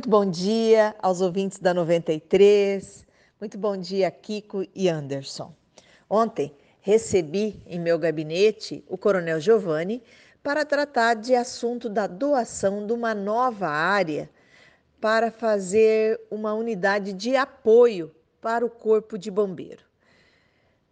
Muito bom dia aos ouvintes da 93. Muito bom dia, Kiko e Anderson. Ontem recebi em meu gabinete o Coronel Giovanni para tratar de assunto da doação de uma nova área para fazer uma unidade de apoio para o Corpo de Bombeiro.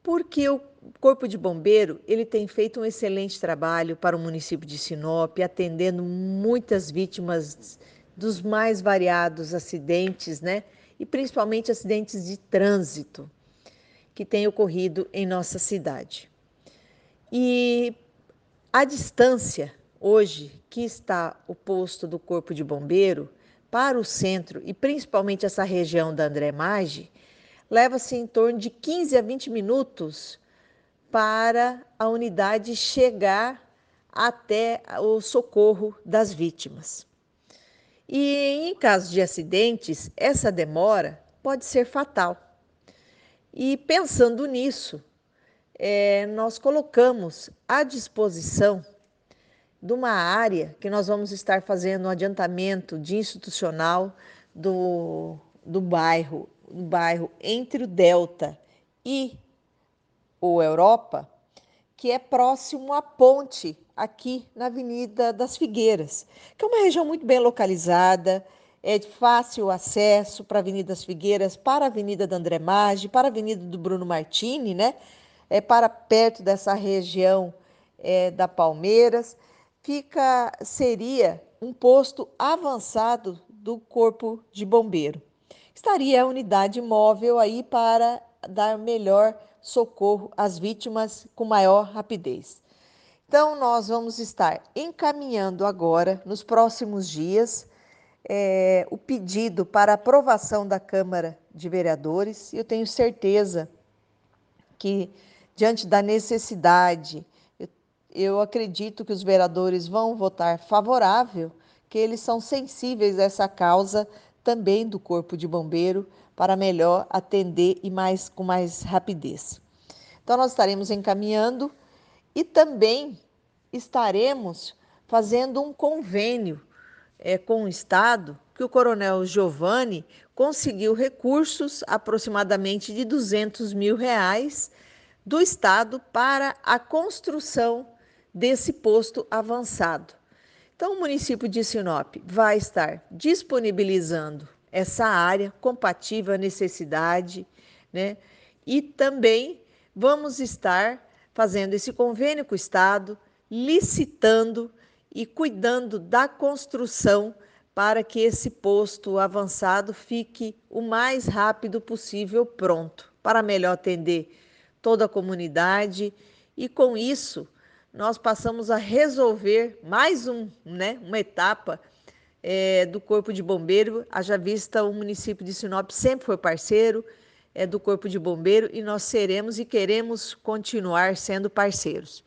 Porque o Corpo de Bombeiro ele tem feito um excelente trabalho para o município de Sinop, atendendo muitas vítimas dos mais variados acidentes, né? E principalmente acidentes de trânsito que têm ocorrido em nossa cidade. E a distância hoje que está o posto do Corpo de Bombeiro para o centro e principalmente essa região da André Maggi, leva-se em torno de 15 a 20 minutos para a unidade chegar até o socorro das vítimas. E em caso de acidentes, essa demora pode ser fatal. E pensando nisso, é, nós colocamos à disposição de uma área que nós vamos estar fazendo um adiantamento de institucional do, do bairro, do bairro entre o Delta e o Europa, que é próximo à ponte aqui na Avenida das Figueiras, que é uma região muito bem localizada, é de fácil acesso para a Avenida das Figueiras, para a Avenida da André Maggi, para a Avenida do Bruno Martini, né? É para perto dessa região é, da Palmeiras, fica seria um posto avançado do Corpo de Bombeiro. Estaria a unidade móvel aí para dar melhor socorro às vítimas com maior rapidez. Então, nós vamos estar encaminhando agora, nos próximos dias, é, o pedido para aprovação da Câmara de Vereadores. Eu tenho certeza que, diante da necessidade, eu, eu acredito que os vereadores vão votar favorável, que eles são sensíveis a essa causa também do Corpo de Bombeiro para melhor atender e mais com mais rapidez. Então, nós estaremos encaminhando e também estaremos fazendo um convênio é, com o Estado, que o Coronel Giovanni conseguiu recursos, aproximadamente de 200 mil reais, do Estado para a construção desse posto avançado. Então, o município de Sinop vai estar disponibilizando essa área compatível à necessidade, né? E também vamos estar fazendo esse convênio com o Estado, licitando e cuidando da construção para que esse posto avançado fique o mais rápido possível pronto, para melhor atender toda a comunidade. E com isso nós passamos a resolver mais um, né, uma etapa é, do Corpo de Bombeiro, haja vista o município de Sinop sempre foi parceiro, é, do Corpo de Bombeiro e nós seremos e queremos continuar sendo parceiros.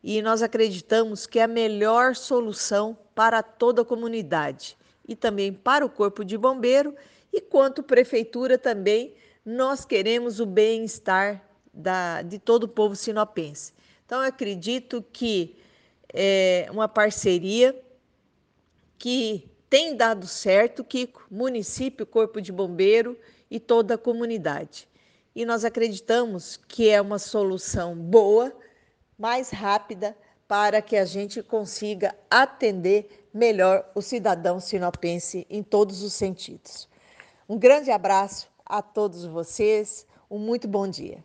E nós acreditamos que é a melhor solução para toda a comunidade e também para o Corpo de Bombeiro e quanto prefeitura também nós queremos o bem-estar de todo o povo sinopense. Então, eu acredito que é uma parceria que tem dado certo, que município, Corpo de Bombeiro e toda a comunidade. E nós acreditamos que é uma solução boa, mais rápida, para que a gente consiga atender melhor o cidadão sinopense em todos os sentidos. Um grande abraço a todos vocês, um muito bom dia.